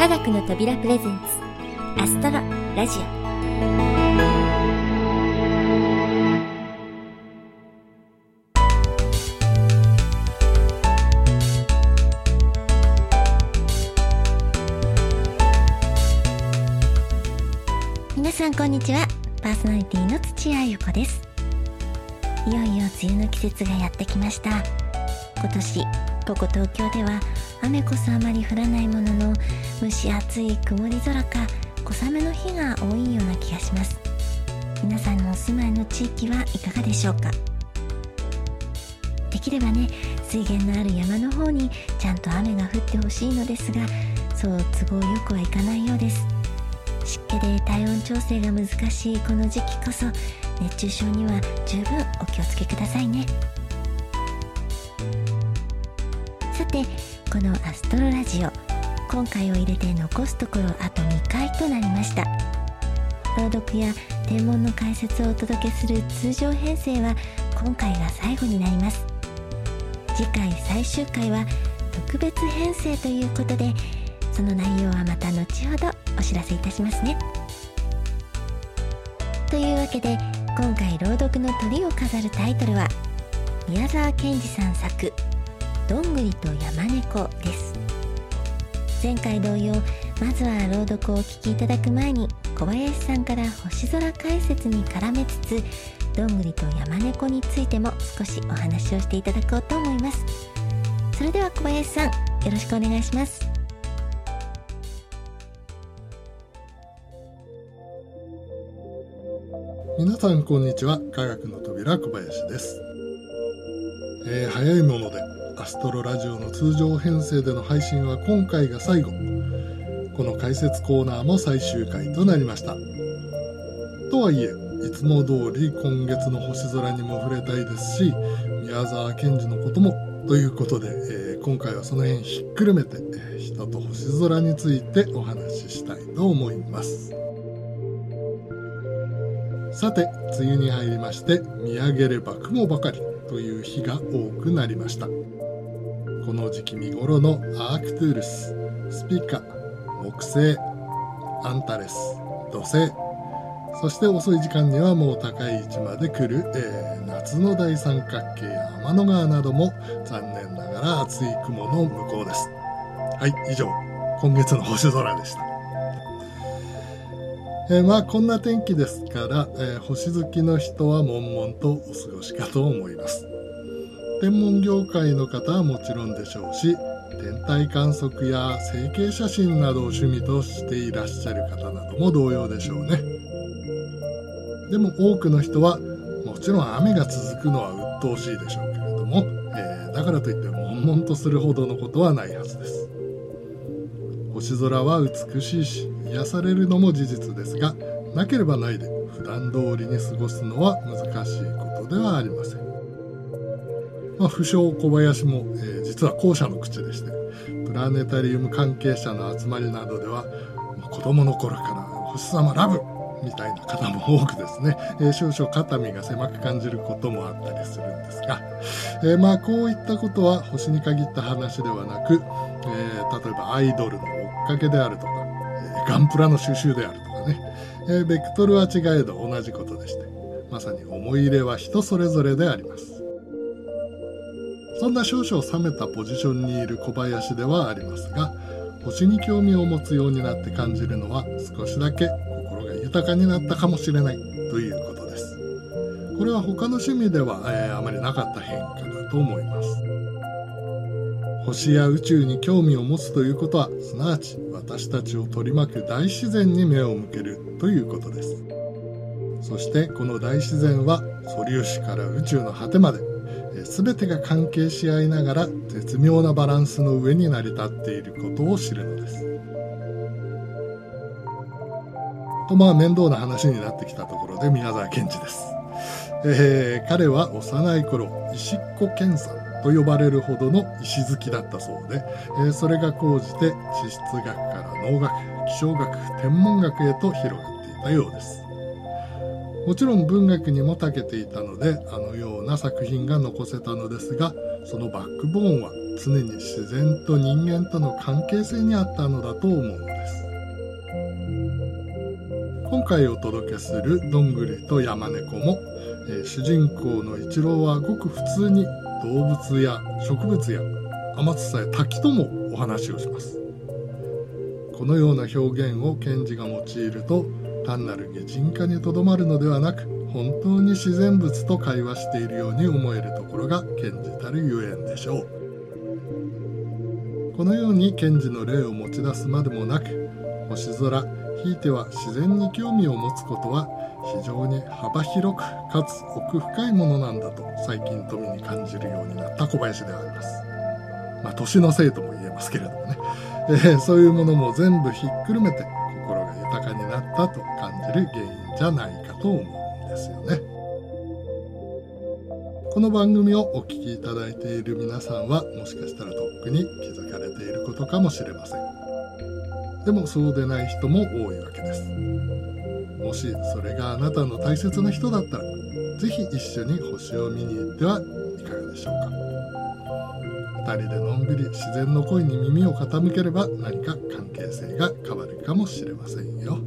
科学の扉プレゼンツアストロラジオ。皆さんこんにちは。パーソナリティの土屋ゆ子です。いよいよ梅雨の季節がやってきました。今年ここ東京では雨こそあまり降らないものの蒸し暑い曇り空か小雨の日が多いような気がします。皆さんのお住まいの地域はいかがでしょうか？できればね水源のある山の方にちゃんと雨が降ってほしいのですがそう都合よくはいかないようです。湿気で体温調整が難しいこの時期こそ熱中症には十分お気をつけくださいね。さてこのアストロラジオ。今回を入れて残すところあと2回となりました。朗読や天文の解説をお届けする通常編成は今回が最後になります。次回最終回は特別編成ということでその内容はまた後ほどお知らせいたしますね。というわけで今回朗読の鳥を飾るタイトルは宮沢賢治さん作「どんぐりと山猫」です。前回同様まずは朗読をお聞きいただく前に小林さんから星空解説に絡めつつどんぐりと山猫についても少しお話をしていただこうと思います。それでは小林さんよろしくお願いします。皆さんこんにちは。科学の扉小林です、えー早いものでアストロラジオの通常編成での配信は今回が最後。この解説コーナーも最終回となりました。とはいえいつも通り今月の星空にも触れたいですし宮沢賢治のこともということで、えー今回はその辺ひっくるめて、人と星空についてお話ししたいと思います。さて梅雨に入りまして見上げれば雲ばかりという日が多くなりました。この時期見頃のアークトゥールス。スピカ木星アンタレス土星。そして遅い時間にはもう高い位置まで来る、えー夏の大三角形や天の川なども残念ながら厚い雲の向こうです。はい以上今月の星空でした。えーまあこんな天気ですから、えー星好きの人は悶々とお過ごしかと思います。天文業界の方はもちろんでしょうし天体観測や成形写真などを趣味としていらっしゃる方なども同様でしょうね。でも多くの人はもちろん雨が続くのは鬱陶しいでしょうけれども、えーだからといって悶々とするほどのことはないはずです。星空は美しいし癒されるのも事実ですがなければないで普段通りに過ごすのは難しいことではありません、まあ、不詳小林も、えー実は後者の口でしてプラネタリウム関係者の集まりなどではもう子供の頃から星様ラブみたいな方も多くですね、えー少々肩身が狭く感じることもあったりするんですが、えーまあこういったことは星に限った話ではなく、えー例えばアイドルの追っかけであるとか、えガンプラの収集であるとかね、えベクトルは違えど同じことでしてまさに思い入れは人それぞれであります。そんな少々冷めたポジションにいる小林ではありますが星に興味を持つようになって感じるのは少しだけ心が豊かになったかもしれないということです。これは他の趣味では、えーあまりなかった変化だと思います。星や宇宙に興味を持つということはすなわち私たちを取り巻く大自然に目を向けるということです。そしてこの大自然は素粒子から宇宙の果てまで全てが関係し合いながら絶妙なバランスの上に成り立っていることを知るのです。とまあ面倒な話になってきたところで宮沢賢治です、えー彼は幼い頃石っ子健さんと呼ばれるほどの石好きだったそうで、えーそれが高じて地質学から農学気象学天文学へと広がっていたようです。もちろん文学にも長けていたのであのような作品が残せたのですがそのバックボーンは常に自然と人間との関係性にあったのだと思うのです。今回お届けするどんぐりと山猫も、えー、主人公の一郎はごく普通に動物や植物や天津さや滝ともお話をします。このような表現を賢治が用いると単なる擬人化にとどまるのではなく本当に自然物と会話しているように思えるところが賢治たるゆえんでしょうこのように賢治の例を持ち出すまでもなく星空ひいては自然に興味を持つことは非常に幅広くかつ奥深いものなんだと最近富に感じるようになった小林であります。まあ年のせいとも言えますけれどもね、えー、そういうものも全部ひっくるめてったと感じる原因じゃないかと思うんですよね。この番組をお聴きいただいている皆さんはもしかしたらとっくに気づかれていることかもしれません。でもそうでない人も多いわけです。もしそれがあなたの大切な人だったら、是非一緒に星を見に行ってはいかがでしょうか。2人でのんびり自然の声に耳を傾ければ何か関係性が変わるかもしれませんよ。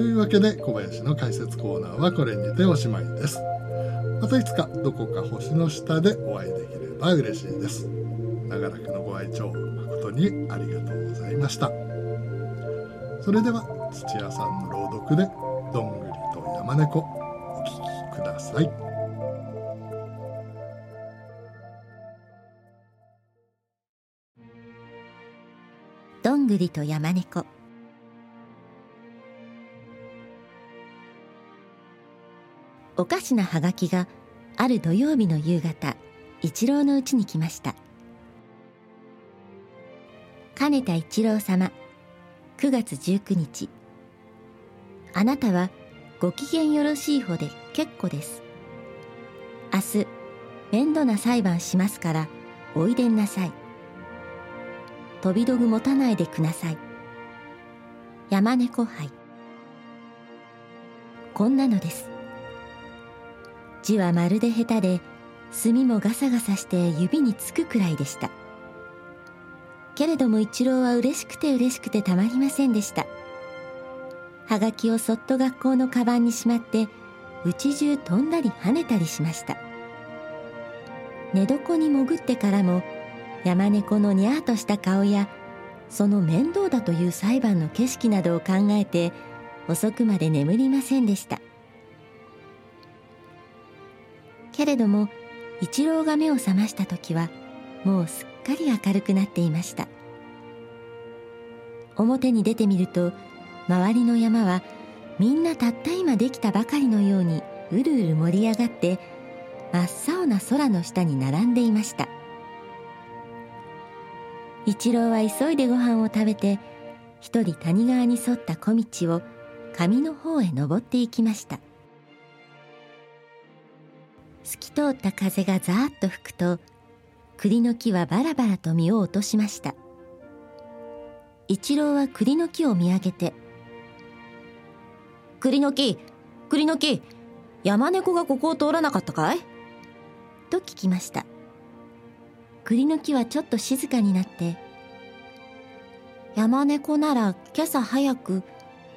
というわけで小林の解説コーナーはこれにておしまいです。またいつかどこか星の下でお会いできれば嬉しいです。長らくのご愛聴誠にありがとうございました。それでは土屋さんの朗読で「どんぐりと山猫」お聴きください。どんぐりと山猫おかしなはがきがある土曜日の夕方一郎のうちに来ました。金田一郎様9月19日あなたはご機嫌よろしい方で結構です。明日面倒な裁判しますからおいでんなさい。飛び道具持たないでください。山猫杯。こんなのです。字はまるで下手で墨もガサガサして指につくくらいでした。けれども一郎は嬉しくて嬉しくてたまりませんでした。はがきをそっと学校のカバンにしまって家中飛んだり跳ねたりしました。寝床に潜ってからも山猫のにゃーとした顔やその面倒だという裁判の景色などを考えて遅くまで眠りませんでした。けれども一郎が目を覚ました時はもうすっかり明るくなっていました。表に出てみると周りの山はみんなたった今できたばかりのようにうるうる盛り上がって真っ青な空の下に並んでいました。一郎は急いでご飯を食べて一人谷川に沿った小道を上の方へ登っていきました。透き通った風がざーっと吹くと栗の木はバラバラと実を落としました。一郎は栗の木を見上げて「栗の木栗の木山猫がここを通らなかったかい?」と聞きました。栗の木はちょっと静かになって「山猫なら今朝早く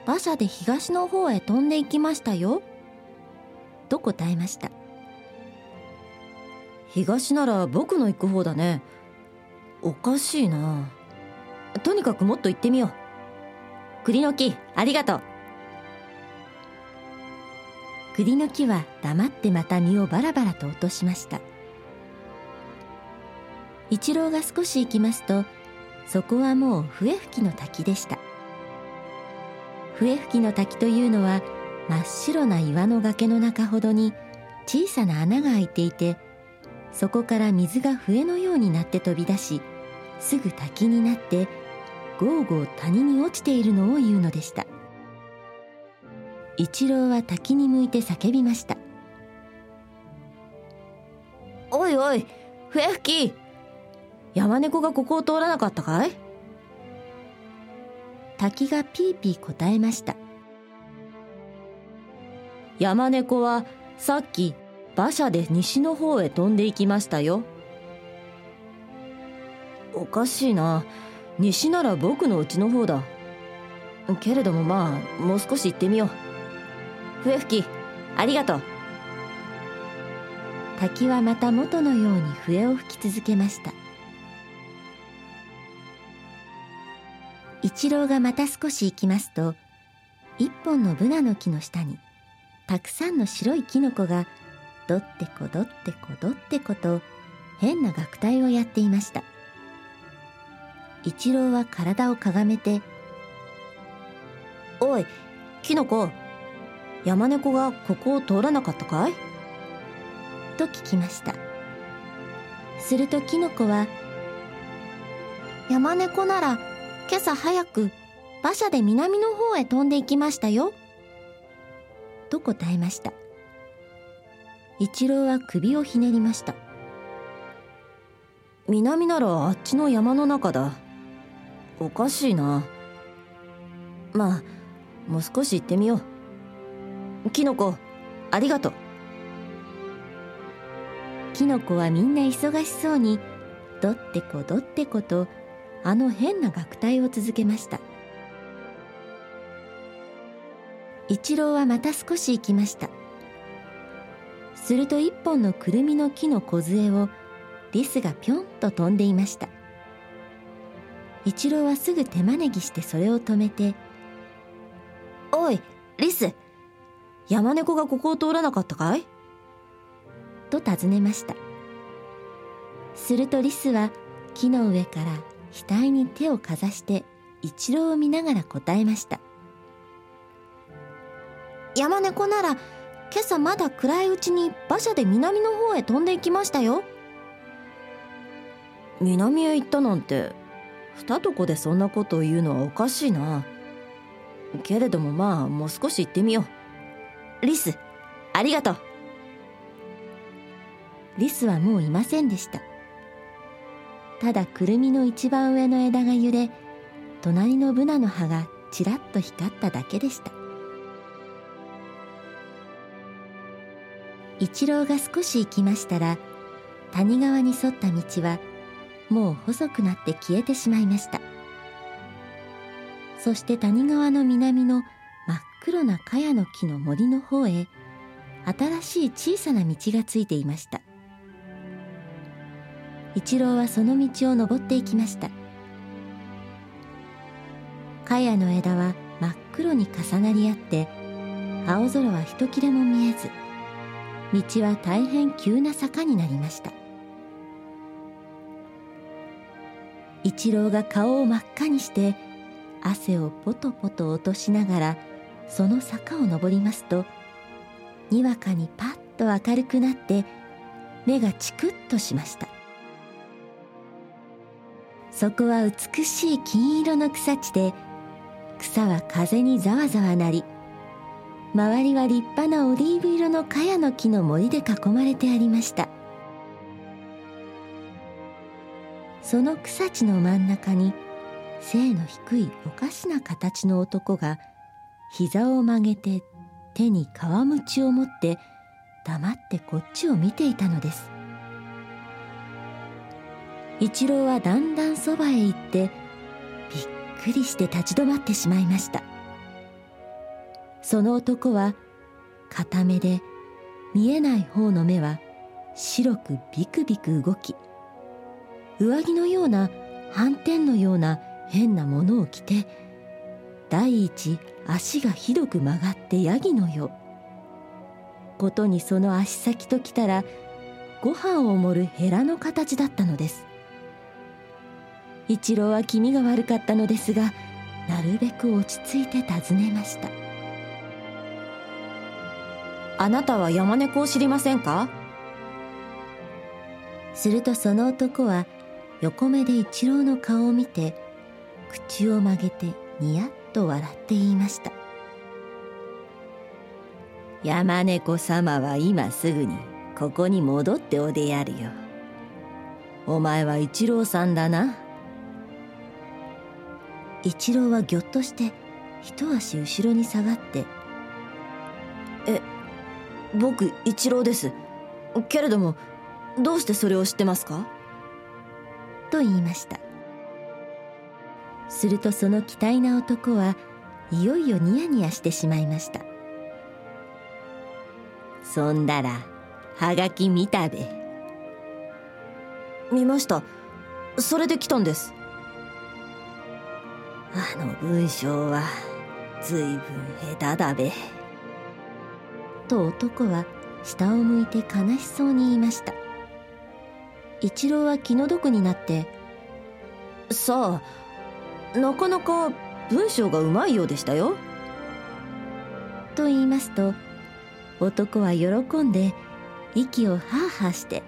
馬車で東の方へ飛んで行きましたよ」と答えました東なら僕の行く方だね。おかしいな。とにかくもっと行ってみよう。栗の木ありがとう。栗の木は黙ってまた実をバラバラと落としました。一郎が少し行きますとそこはもう笛吹きの滝でした。笛吹きの滝というのは真っ白な岩の崖の中ほどに小さな穴が開いていてそこから水が笛のようになって飛び出しすぐ滝になってゴーゴー谷に落ちているのを言うのでした。一郎は滝に向いて叫びました「おいおい笛吹き山猫がここを通らなかったかい?」滝がピーピー答えました。山猫はさっき馬車で西の方へ飛んでいきましたよ。おかしいな。西なら僕の家の方だ。けれどもまあもう少し行ってみよう。笛吹きありがとう。滝はまた元のように笛を吹き続けました。一郎がまた少し行きますと一本のブナの木の下にたくさんの白いキノコがどってこどってこどってこと変な楽隊をやっていました。一郎は体をかがめて「おいキノコ山猫がここを通らなかったかい?」と聞きました。するとキノコは「山猫なら今朝早く馬車で南の方へ飛んで行きましたよ」と答えました。一郎は首をひねりました。南ならあっちの山の中だ。おかしいな。まあもう少し行ってみよう。キノコありがとう。キノコはみんな忙しそうにどってこどってことあの変な楽隊を続けました。一郎はまた少し行きました。すると一本のくるみの木の梢をリスがぴょんと飛んでいました。一郎はすぐ手招きしてそれを止めて「おいリス山猫がここを通らなかったかい?」と尋ねました。するとリスは木の上から額に手をかざして一郎を見ながら答えました。山猫なら今朝まだ暗いうちに馬車で南の方へ飛んでいきましたよ。南へ行ったなんて二床でそんなことを言うのはおかしいな。けれどもまあもう少し行ってみよう。リスありがとう。リスはもういませんでした。ただくるみの一番上の枝が揺れ隣のブナの葉がちらっと光っただけでした。一郎が少し行きましたら谷川に沿った道はもう細くなって消えてしまいました。そして谷川の南の真っ黒な茅の木の森の方へ新しい小さな道がついていました。一郎はその道を登っていきました。茅の枝は真っ黒に重なり合って青空は一切れも見えず道は大変急な坂になりました。一郎が顔を真っ赤にして汗をポトポト落としながらその坂を登りますとにわかにパッと明るくなって目がチクッとしました。そこは美しい金色の草地で草は風にざわざわなり周りは立派なオリーブ色の茅の木の森で囲まれてありました。その草地の真ん中に背の低いおかしな形の男が膝を曲げて手に皮鞭を持って黙ってこっちを見ていたのです。一郎はだんだんそばへ行ってびっくりして立ち止まってしまいました。その男は片目で見えない方の目は白くビクビク動き上着のような斑点のような変なものを着て第一足がひどく曲がってヤギのよう。ことにその足先ときたらご飯を盛るヘラの形だったのです。一郎は気味が悪かったのですがなるべく落ち着いて尋ねました。あなたは山猫を知りませんか？するとその男は横目で一郎の顔を見て口を曲げてニヤッと笑って言いました。山猫様は今すぐにここに戻っておでやるよ。お前は一郎さんだな。一郎はぎょっとして一足後ろに下がって「え僕一郎です。けれどもどうしてそれを知ってますか?」と言いました。するとその期待な男はいよいよニヤニヤしてしまいました。そんだらはがき見たべ見ました。それで来たんです。あの文章はずいぶん下手だべと男は下を向いて悲しそうに言いました。一郎は気の毒になってさあなかなか文章がうまいようでしたよ。と言いますと男は喜んで息をハーハーして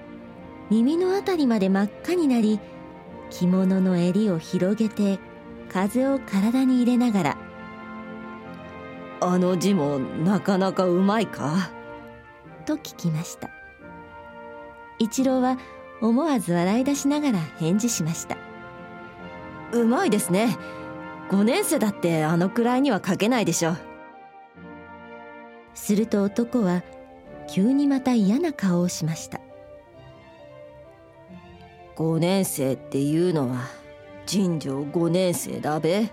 耳のあたりまで真っ赤になり着物の襟を広げて風を体に入れながら「あの字もなかなかうまいか?」と聞きました。一郎は思わず笑い出しながら返事しました「うまいですね。5年生だってあのくらいには書けないでしょ。う」すると男は急にまた嫌な顔をしました。5年生っていうのは尋常5年生だべ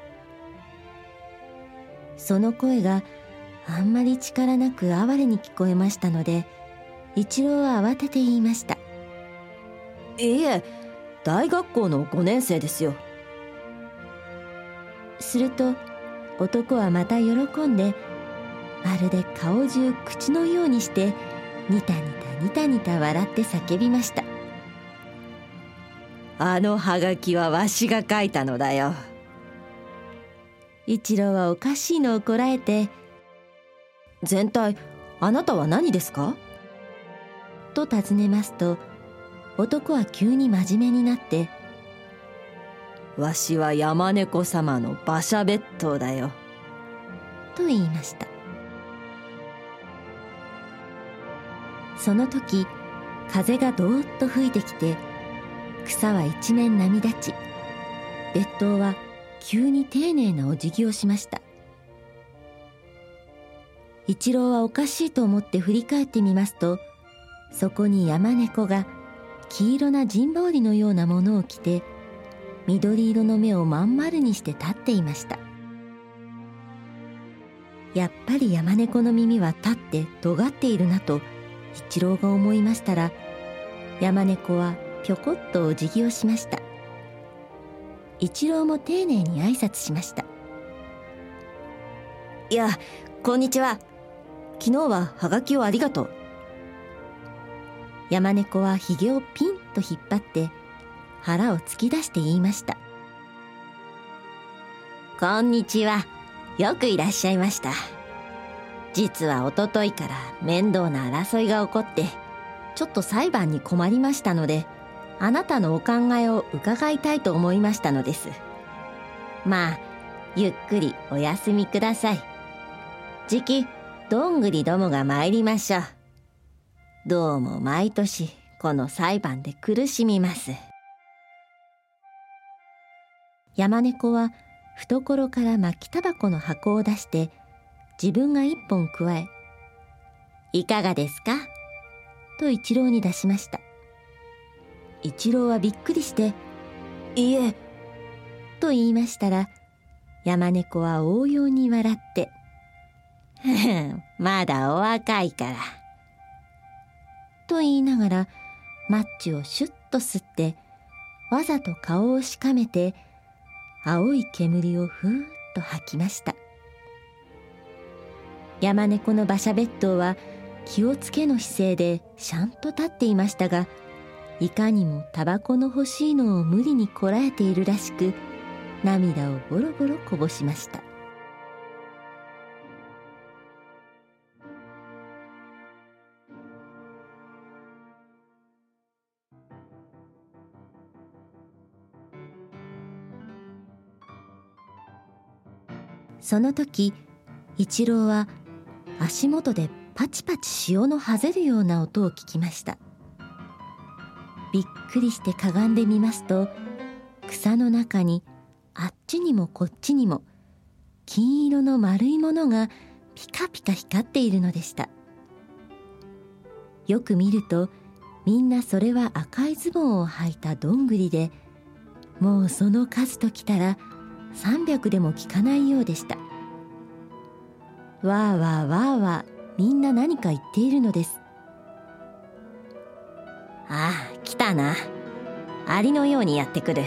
その声があんまり力なく哀れに聞こえましたので一郎は慌てて言いました「いいえ大学校の5年生ですよ」すると男はまた喜んでまるで顔中口のようにしてニタニタニタニタ笑って叫びました。あのハガキはわしが書いたのだよ一郎はおかしいのをこらえて「全体あなたは何ですか?」と尋ねますと男は急に真面目になって「わしは山猫様の馬車別当だよ」と言いましたその時風がどーっと吹いてきて草は一面波立ち別当は急に丁寧なお辞儀をしました。一郎はおかしいと思って振り返ってみますとそこに山猫が黄色な陣羽織のようなものを着て緑色の目をまん丸にして立っていました。やっぱり山猫の耳は立って尖っているなと一郎が思いましたら山猫はぴょこっとお辞儀をしました。一郎も丁寧に挨拶しました。いやこんにちは。昨日はハガキをありがとう。山猫はひげをピンと引っ張って腹を突き出して言いました。こんにちは。よくいらっしゃいました。実はおとといから面倒な争いが起こってちょっと裁判に困りましたのであなたのお考えを伺いたいと思いましたのです。まあゆっくりお休みください。じきどんぐりどもが参りましょう。どうも毎年この裁判で苦しみます。山猫は懐から巻きタバコの箱を出して自分が一本加え「いかがですか?」と一郎に出しました。一郎はびっくりして「いえ」と言いましたら山猫は応用に笑って「まだお若いから」と言いながらマッチをシュッと吸ってわざと顔をしかめて青い煙をふーっと吐きました。山猫の馬車別当は気をつけの姿勢でしゃんと立っていましたがいかにもタバコの欲しいのを無理にこらえているらしく涙をボロボロこぼしました。その時一郎は足元でパチパチ潮のはぜるような音を聞きました。びっくりしてかがんでみますと草の中にあっちにもこっちにも金色の丸いものがピカピカ光っているのでした。よく見るとみんなそれは赤いズボンを履いたどんぐりでもうその数ときたら300でも効かないようでした。わーわーわーわーみんな何か言っているのです。ああたな。アリのようにやってくる。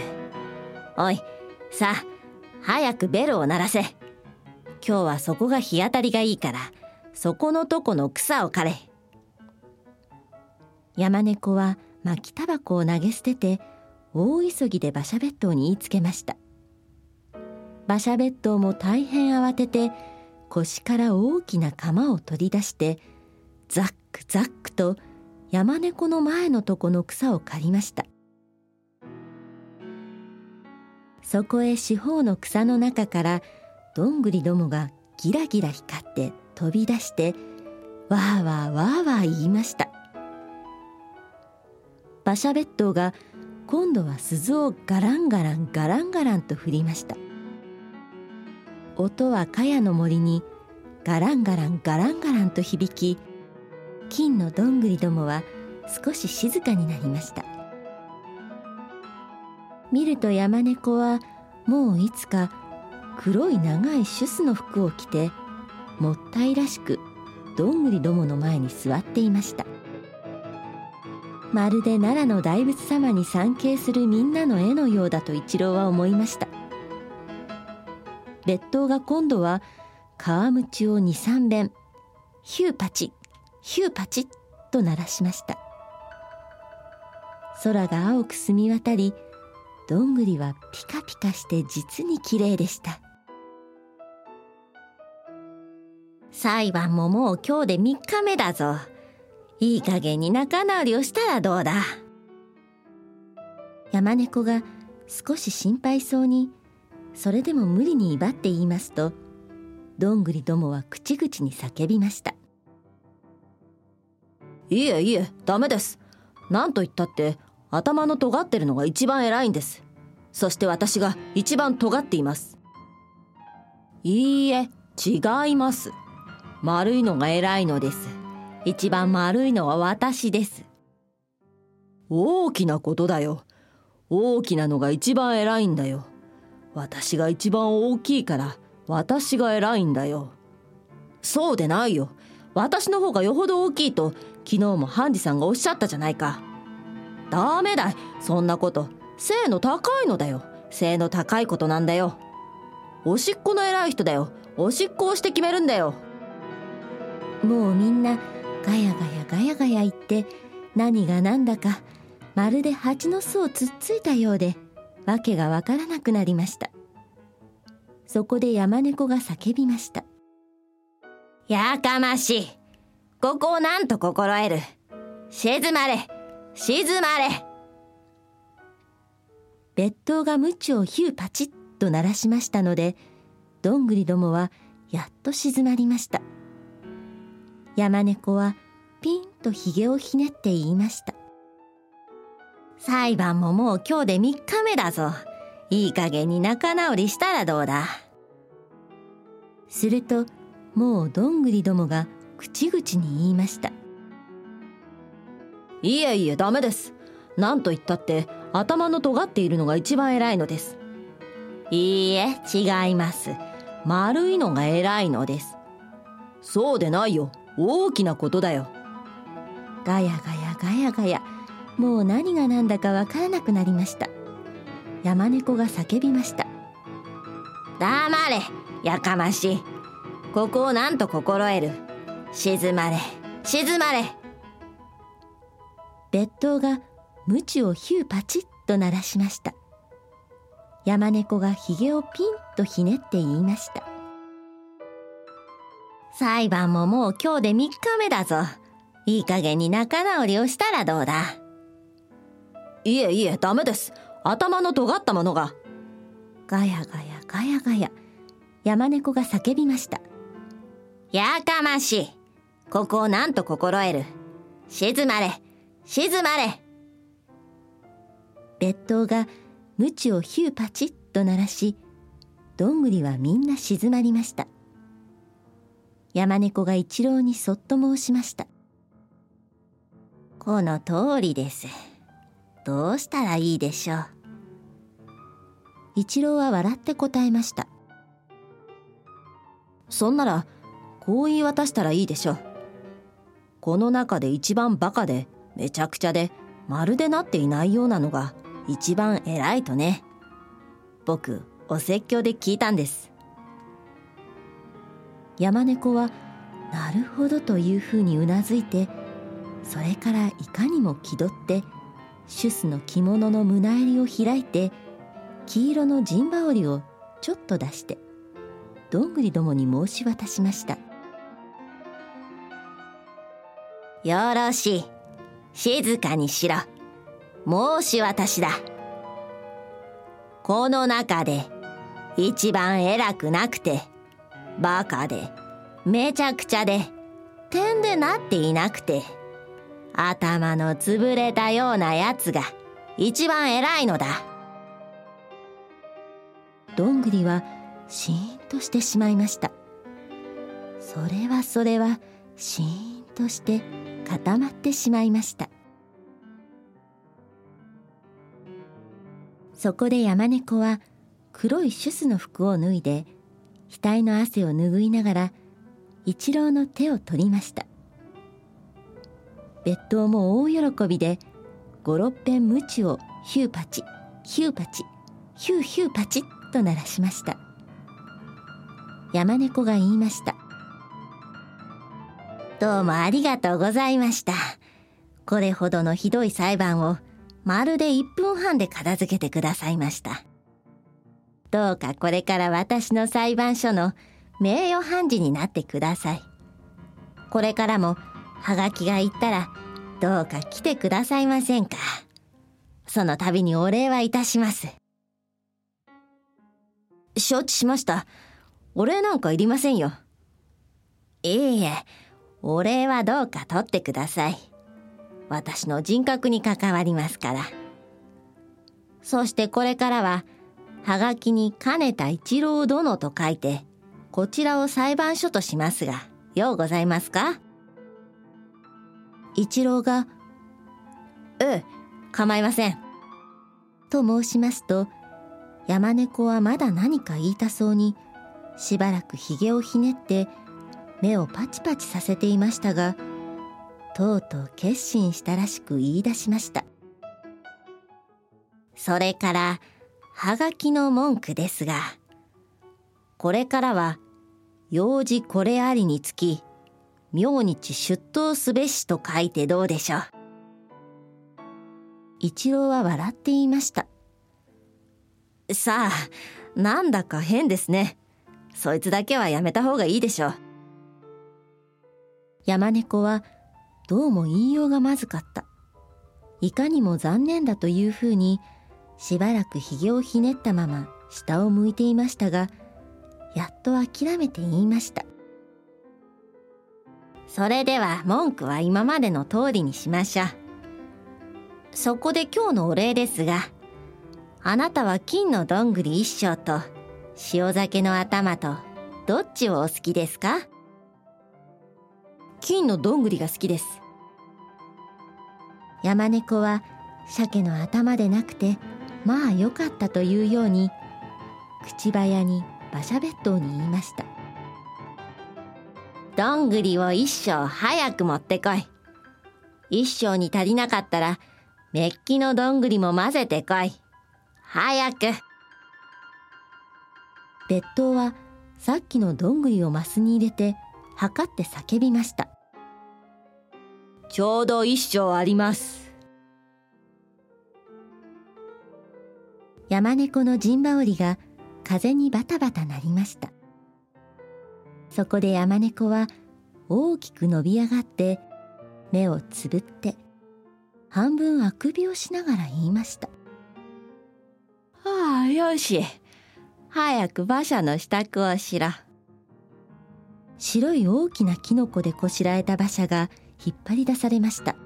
おいさあ早くベルを鳴らせ。今日はそこが日当たりがいいからそこのとこの草を刈れ。山猫は巻きタバコを投げ捨てて大急ぎで馬車別当に言いつけました。馬車別当も大変慌てて腰から大きな鎌を取り出してザックザックと山猫の前のとこの草を刈りました。そこへ四方の草の中からどんぐりどもがギラギラ光って飛び出してわーわーわーわー言いました。馬車別当が今度は鈴をガランガランガランガランと振りました。音は茅の森にガランガランガランガランと響き金のどんぐりどもは少し静かになりました。見ると山猫はもういつか黒い長いシュスの服を着てもったいらしくどんぐりどもの前に座っていました。まるで奈良の大仏様に参詣するみんなの絵のようだと一郎は思いました。列島が今度は皮むちを23遍。ヒューパチ。ヒューパチッと鳴らしました。空が青く澄み渡りどんぐりはピカピカして実に綺麗でした。裁判ももう今日で3日目だぞ。いい加減に仲直りをしたらどうだ。山猫が少し心配そうにそれでも無理に威張って言いますとどんぐりどもは口々に叫びました。いえいえダメです。何と言ったって頭の尖ってるのが一番偉いんです。そして私が一番尖っています。いいえ違います。丸いのが偉いのです。一番丸いのは私です。大きなことだよ。大きなのが一番偉いんだよ。私が一番大きいから私が偉いんだよ。そうでないよ。私の方がよほど大きいと昨日もハンディさんがおっしゃったじゃないか。ダメだそんなこと。背の高いのだよ。背の高いことなんだよ。おしっこの偉い人だよ。おしっこをして決めるんだよ。もうみんなガヤガヤガヤガヤ言って何が何だかまるで蜂の巣をつっついたようでわけがわからなくなりました。そこで山猫が叫びました。やかましいここをなんと心得る。静まれ。静まれ。別当が鞭をヒューパチッと鳴らしましたのでどんぐりどもはやっと静まりました。山猫はピンとひげをひねって言いました。裁判ももう今日で3日目だぞ。いい加減に仲直りしたらどうだ。するともうどんぐりどもが口々に言いました。いえいえダメです。何と言ったって頭の尖っているのが一番偉いのです。いいえ違います。丸いのが偉いのです。そうでないよ。大きなことだよ。ガヤガヤガヤガヤ。もう何が何だかわからなくなりました。山猫が叫びました。黙れやかましい。ここをなんと心得る静まれ。静まれ。別当が鞭をヒューパチッと鳴らしました。山猫がひげをピンとひねって言いました。裁判ももう今日で3日目だぞ。いい加減に仲直りをしたらどうだ。いえいえダメです。頭の尖ったものが。ガヤガヤガヤガヤ。山猫が叫びました。やかましいここをなんと心得る。静まれ。静まれ。別当が鞭をヒューパチッと鳴らしどんぐりはみんな静まりました。山猫が一郎にそっと申しました。この通りです。どうしたらいいでしょう。一郎は笑って答えました。そんならこう言い渡したらいいでしょう。この中で一番バカでめちゃくちゃでまるでなっていないようなのが一番偉いとね。僕お説教で聞いたんです。山猫はなるほどというふうにうなずいてそれからいかにも気取ってシュスの着物の胸襟を開いて黄色の陣羽織をちょっと出してどんぐりどもに申し渡しました。よろしい。静かにしろ。申し渡しだ。この中で一番偉くなくてバカでめちゃくちゃで点でなっていなくて頭の潰れたようなやつが一番偉いのだ。どんぐりはシーンとしてしまいました。それはそれはシーンとして固まってしまいました。そこで山猫は黒いシュスの服を脱いで額の汗を拭いながら一郎の手を取りました。別当も大喜びで五六遍鞭をヒューパチヒューパチヒューヒューパチと鳴らしました。山猫が言いました。どうもありがとうございました。これほどのひどい裁判をまるで1分半で片付けてくださいました。どうかこれから私の裁判所の名誉判事になってください。これからもはがきが行ったらどうか来てくださいませんか。その度にお礼はいたします。承知しました。お礼なんかいりませんよ。いいえ。お礼はどうか取ってください。私の人格に関わりますから。そしてこれからははがきに金田一郎殿と書いてこちらを裁判所としますがようございますか？一郎が「ええ構いません」と申しますと山猫はまだ何か言いたそうにしばらくひげをひねって目をパチパチさせていましたがとうとう決心したらしく言い出しました。それからはがきの文句ですがこれからは用事これありにつき明日出頭すべしと書いてどうでしょう。一郎は笑っていました。さあなんだか変ですね。そいつだけはやめた方がいいでしょう。山猫はどうも言いようがまずかった。いかにも残念だというふうにしばらくひげをひねったまま下を向いていましたがやっと諦めて言いました。それでは文句は今までの通りにしましょう。そこで今日のお礼ですがあなたは金のどんぐり一升と塩酒の頭とどっちをお好きですか？金のどんぐりが好きです。山猫は鮭の頭でなくてまあよかったというように口早に馬車別当に言いました。どんぐりを一升早く持ってこい。一升に足りなかったらメッキのどんぐりも混ぜてこい。早く。別当はさっきのどんぐりをマスに入れて測って叫びました。ちょうど一升あります。山猫の陣羽織が風にバタバタ鳴りました。そこで山猫は大きく伸び上がって目をつぶって半分あくびをしながら言いました。ああよし。早く馬車の支度をしろ白い大きなキノコでこしらえた馬車が引っ張り出されました。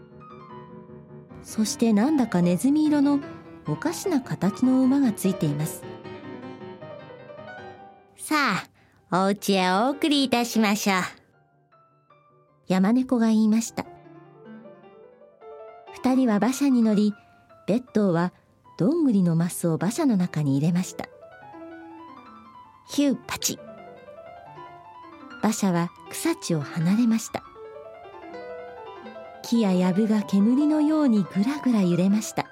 そしてなんだかネズミ色のおかしな形の馬がついています。さあお家へお送りいたしましょう。山猫が言いました。二人は馬車に乗りベッドはどんぐりのマスを馬車の中に入れました。ヒューパチ。馬車は草地を離れました。木や藪が煙のようにぐらぐら揺れました。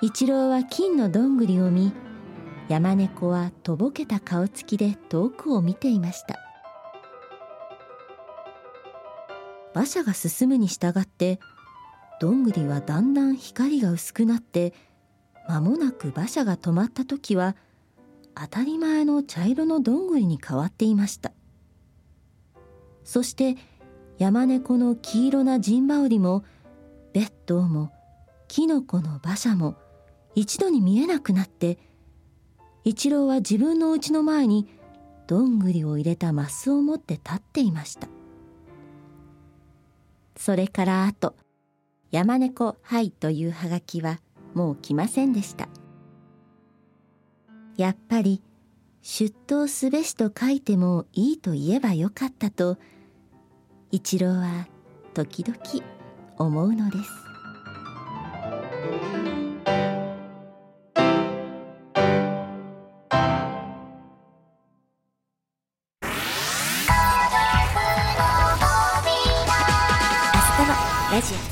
一郎は金のどんぐりを見山猫はとぼけた顔つきで遠くを見ていました。馬車が進むに従ってどんぐりはだんだん光が薄くなって間もなく馬車が止まった時は当たり前の茶色のどんぐりに変わっていました。そして山猫の黄色な陣羽織も別当もキノコの馬車も一度に見えなくなって一郎は自分の家の前にどんぐりを入れたマスを持って立っていました。それからあと山猫はいというはがきはもう来ませんでした。やっぱり出頭すべしと書いてもいいと言えばよかったと一郎は時々思うのです。ラジオ。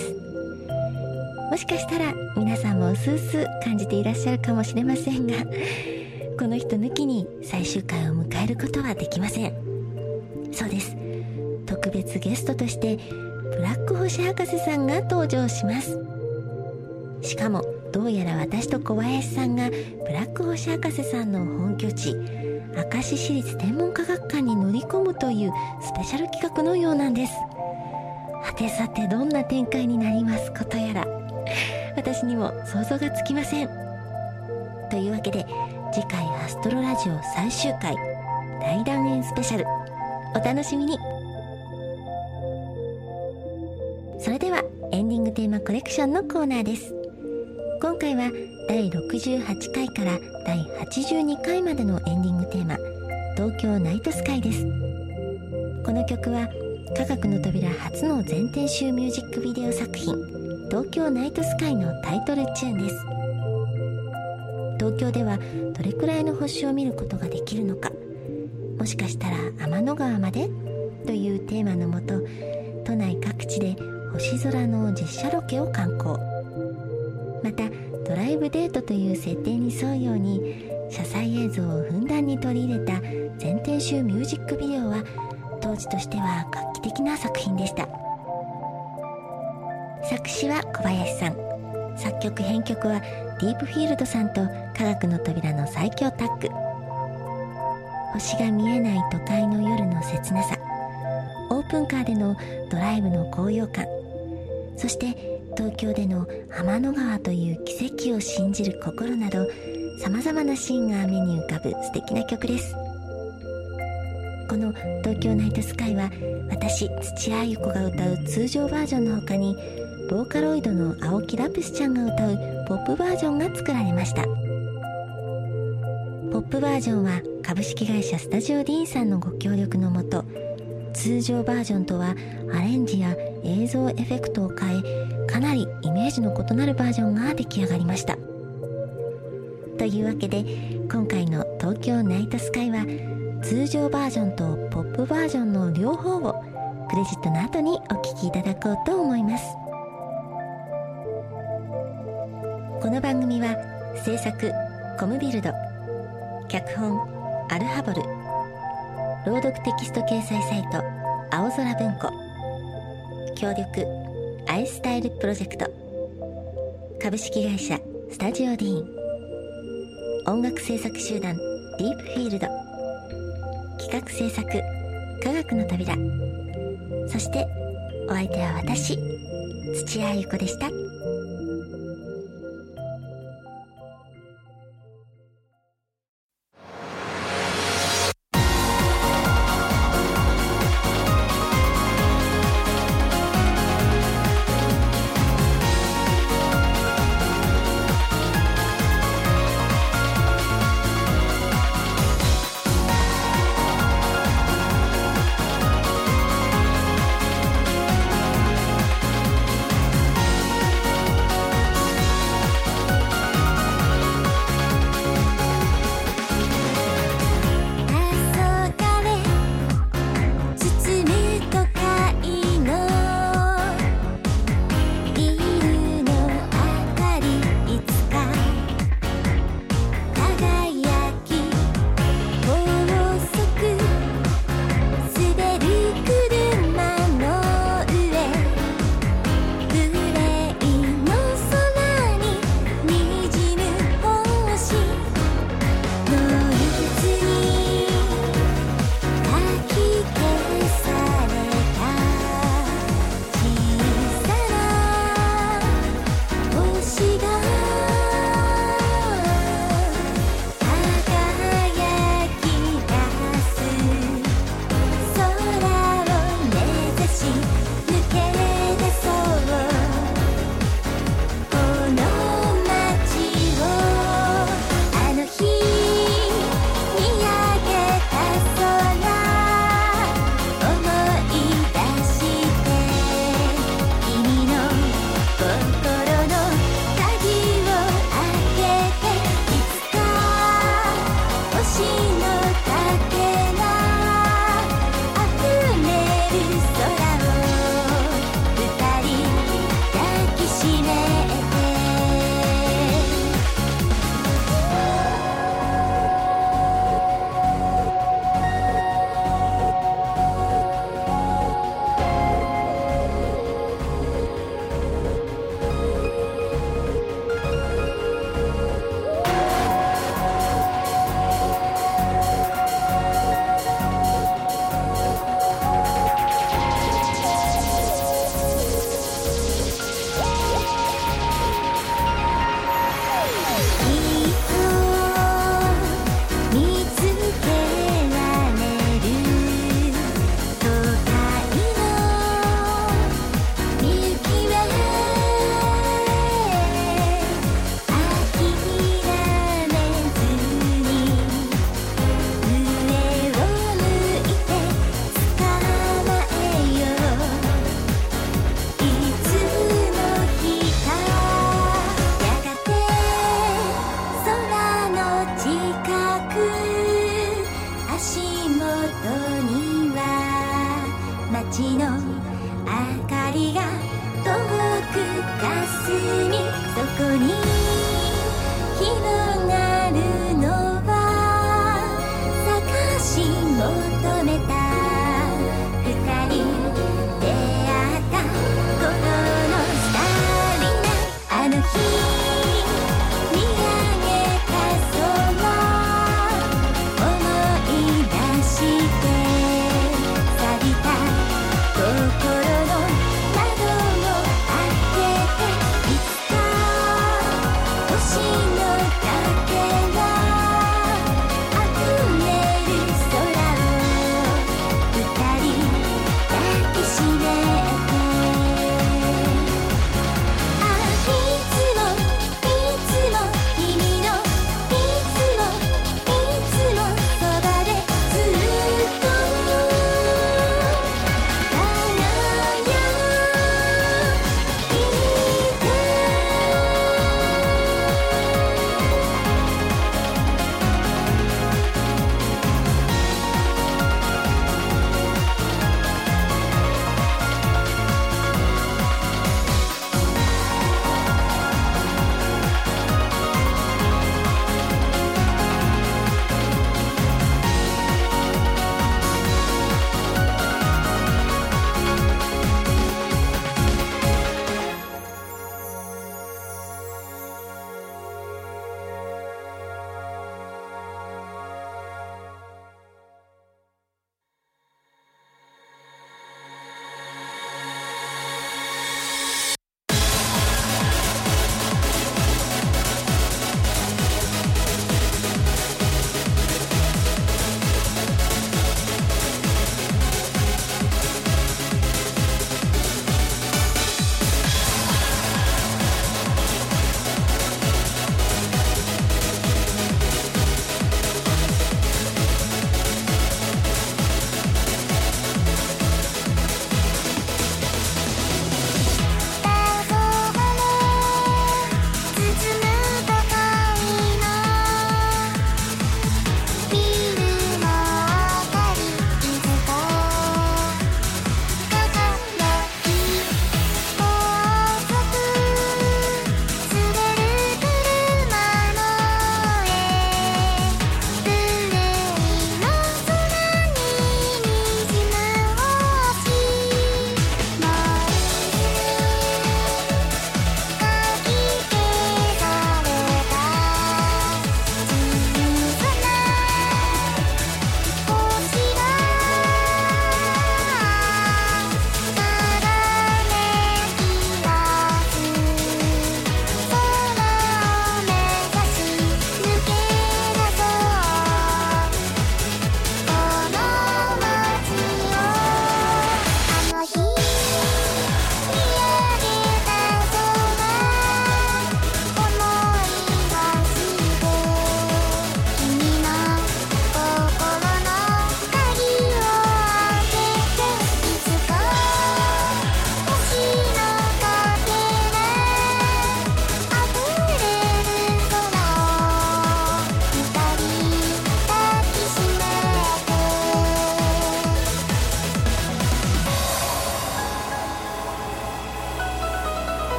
ですもしかしたら皆さんもうすうす感じていらっしゃるかもしれませんがこの人抜きに最終回を迎えることはできません。そうです。特別ゲストとしてブラック星博士さんが登場します。しかもどうやら私と小林さんがブラック星博士さんの本拠地明石市立天文科学館に乗り込むというスペシャル企画のようなんです。はてさてどんな展開になりますことやら。私にも想像がつきません。というわけで次回アストロラジオ最終回大団円スペシャル。お楽しみに。それではエンディングテーマコレクションのコーナーです。今回は第68回から第82回までのエンディングテーマ「東京ナイトスカイ」です。この曲は科学の扉初の全編集ミュージックビデオ作品「東京ナイトスカイ」のタイトルチューンです。東京ではどれくらいの星を見ることができるのかもしかしたら天の川までというテーマのもと都内各地で星空の実写ロケを観光またドライブデートという設定に沿うように車載映像をふんだんに取り入れた全編集ミュージックビデオは当時としては画的な作品でした。作詞は小林さん。作曲編曲はディープフィールドさんと科学の扉の最強タッグ。星が見えない都会の夜の切なさ。オープンカーでのドライブの高揚感。そして東京での天の川という奇跡を信じる心などさまざまなシーンが目に浮かぶ素敵な曲です。この「東京ナイトスカイ」は私土屋ゆ子が歌う通常バージョンの他にボーカロイドの青木ラプスちゃんが歌うポップバージョンが作られました。ポップバージョンは株式会社スタジオディーンさんのご協力のもと通常バージョンとはアレンジや映像エフェクトを変えかなりイメージの異なるバージョンが出来上がりました。というわけで今回の「東京ナイトスカイは通常バージョンとポップバージョンの両方をクレジットの後にお聴きいただこうと思います。この番組は制作コムビルド脚本アルハボル朗読テキスト掲載サイト青空文庫協力アイスタイルプロジェクト株式会社スタジオディーン音楽制作集団ディープフィールド企画制作科学の扉そしてお相手は私土屋ゆ子でした。